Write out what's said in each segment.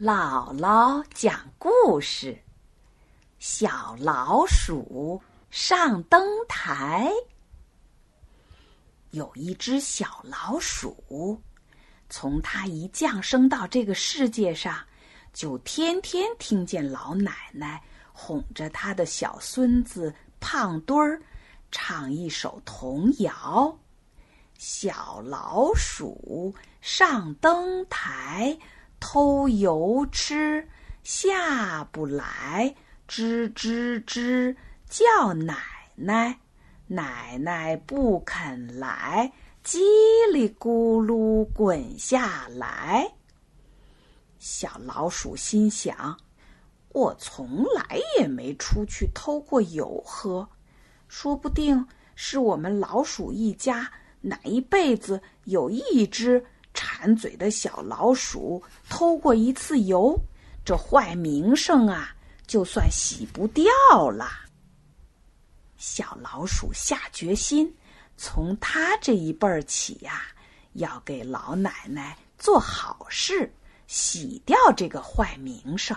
姥姥讲故事：小老鼠上灯台。有一只小老鼠，从它一降生到这个世界上，就天天听见老奶奶哄着他的小孙子胖墩儿唱一首童谣：“小老鼠上灯台。”偷油吃，下不来，吱吱吱叫奶奶，奶奶不肯来，叽里咕噜滚下来。小老鼠心想：我从来也没出去偷过油喝，说不定是我们老鼠一家哪一辈子有一只。满嘴的小老鼠偷过一次油，这坏名声啊，就算洗不掉了。小老鼠下决心，从他这一辈儿起呀，要给老奶奶做好事，洗掉这个坏名声。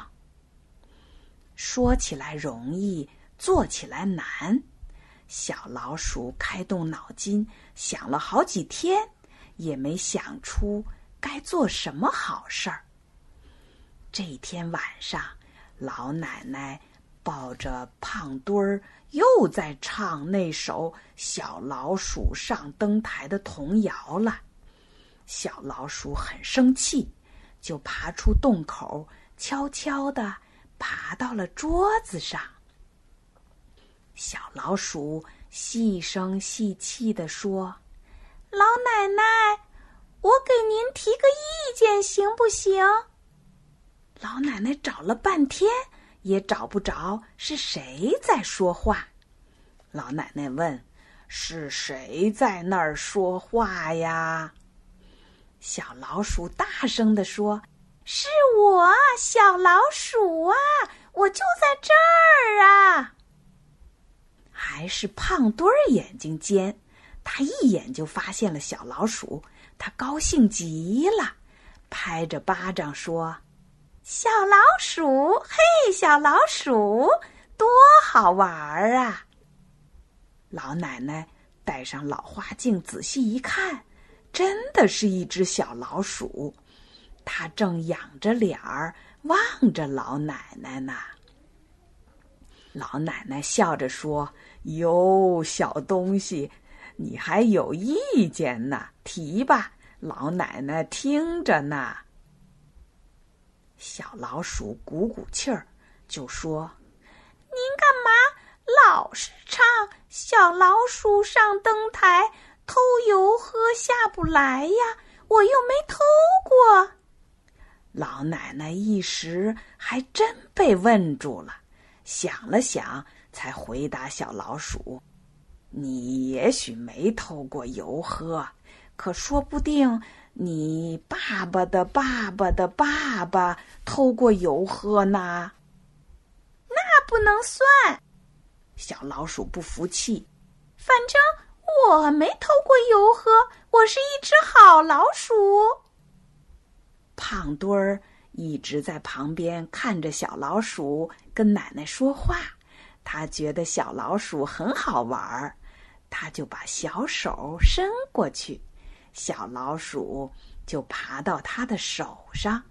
说起来容易，做起来难。小老鼠开动脑筋，想了好几天。也没想出该做什么好事儿。这天晚上，老奶奶抱着胖墩儿，又在唱那首《小老鼠上灯台》的童谣了。小老鼠很生气，就爬出洞口，悄悄地爬到了桌子上。小老鼠细声细气地说。老奶奶，给您提个意见，行不行？老奶奶找了半天，也找不着是谁在说话。老奶奶问：“是谁在那儿说话呀？”小老鼠大声地说：“是我，小老鼠啊，我就在这儿啊。”还是胖墩儿眼睛尖。他一眼就发现了小老鼠，他高兴极了，拍着巴掌说：“小老鼠，嘿，小老鼠，多好玩儿啊！”老奶奶戴上老花镜，仔细一看，真的是一只小老鼠，它正仰着脸儿望着老奶奶呢。老奶奶笑着说：“哟，小东西。”你还有意见呢？提吧，老奶奶听着呢。小老鼠鼓鼓气儿，就说：“您干嘛老是唱《小老鼠上灯台》，偷油喝下不来呀？我又没偷过。”老奶奶一时还真被问住了，想了想，才回答小老鼠。你也许没偷过油喝，可说不定你爸爸的爸爸的爸爸偷过油喝呢。那不能算，小老鼠不服气。反正我没偷过油喝，我是一只好老鼠。胖墩儿一直在旁边看着小老鼠跟奶奶说话。他觉得小老鼠很好玩儿，他就把小手伸过去，小老鼠就爬到他的手上，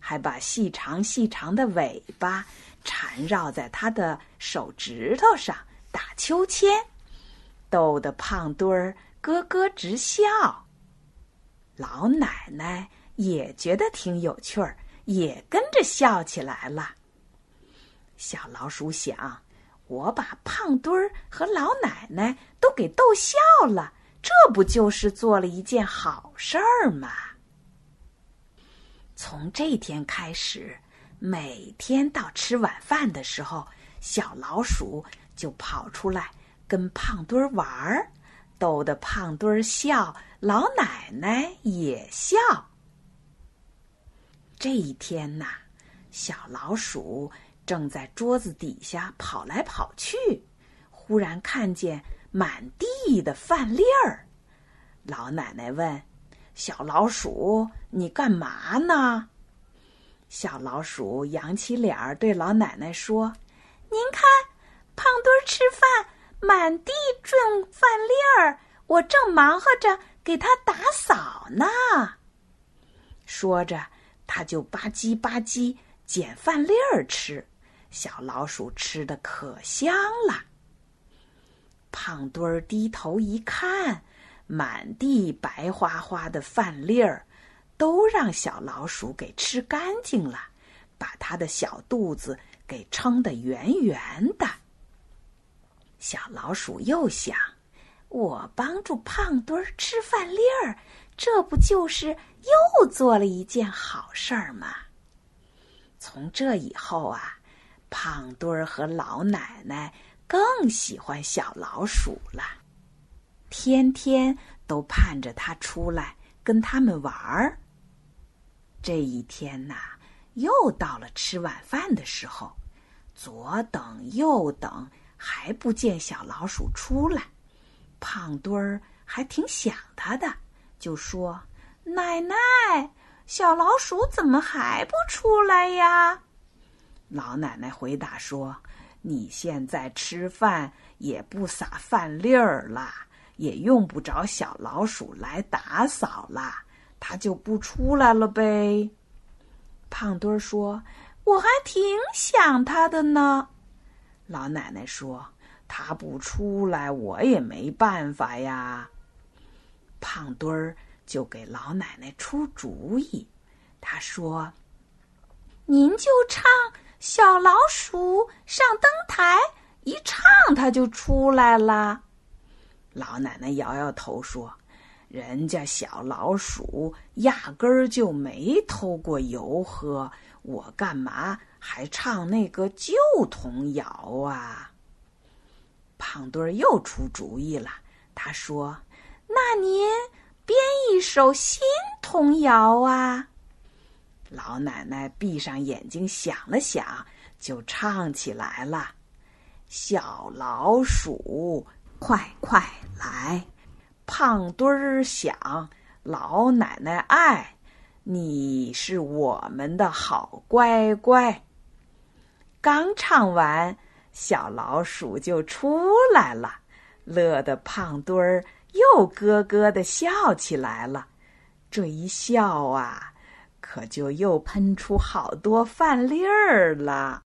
还把细长细长的尾巴缠绕在他的手指头上打秋千，逗得胖墩儿咯咯直笑。老奶奶也觉得挺有趣儿，也跟着笑起来了。小老鼠想。我把胖墩儿和老奶奶都给逗笑了，这不就是做了一件好事儿吗？从这天开始，每天到吃晚饭的时候，小老鼠就跑出来跟胖墩儿玩儿，逗得胖墩儿笑，老奶奶也笑。这一天呐，小老鼠。正在桌子底下跑来跑去，忽然看见满地的饭粒儿。老奶奶问：“小老鼠，你干嘛呢？”小老鼠扬起脸儿对老奶奶说：“您看，胖墩儿吃饭满地种饭粒儿，我正忙活着给他打扫呢。”说着，他就吧唧吧唧捡饭粒儿吃。小老鼠吃的可香了。胖墩儿低头一看，满地白花花的饭粒儿。都让小老鼠给吃干净了，把它的小肚子给撑得圆圆的。小老鼠又想：我帮助胖墩儿吃饭粒儿，这不就是又做了一件好事儿吗？从这以后啊，胖墩儿和老奶奶更喜欢小老鼠了，天天都盼着它出来跟他们玩儿。这一天呐，又到了吃晚饭的时候，左等右等，还不见小老鼠出来。胖墩儿还挺想他的，就说：“奶奶，小老鼠怎么还不出来呀？”老奶奶回答说：“你现在吃饭也不撒饭粒儿了，也用不着小老鼠来打扫了。”它就不出来了呗。胖墩儿说：“我还挺想他的呢。”老奶奶说：“他不出来，我也没办法呀。”胖墩儿就给老奶奶出主意，他说：“您就唱《小老鼠上灯台》，一唱它就出来了。”老奶奶摇摇头说。人家小老鼠压根儿就没偷过油喝，我干嘛还唱那个旧童谣啊？胖墩儿又出主意了，他说：“那您编一首新童谣啊？”老奶奶闭上眼睛想了想，就唱起来了：“小老鼠，快快来！”胖墩儿想，老奶奶爱，你是我们的好乖乖。刚唱完，小老鼠就出来了，乐得胖墩儿又咯咯的笑起来了。这一笑啊，可就又喷出好多饭粒儿了。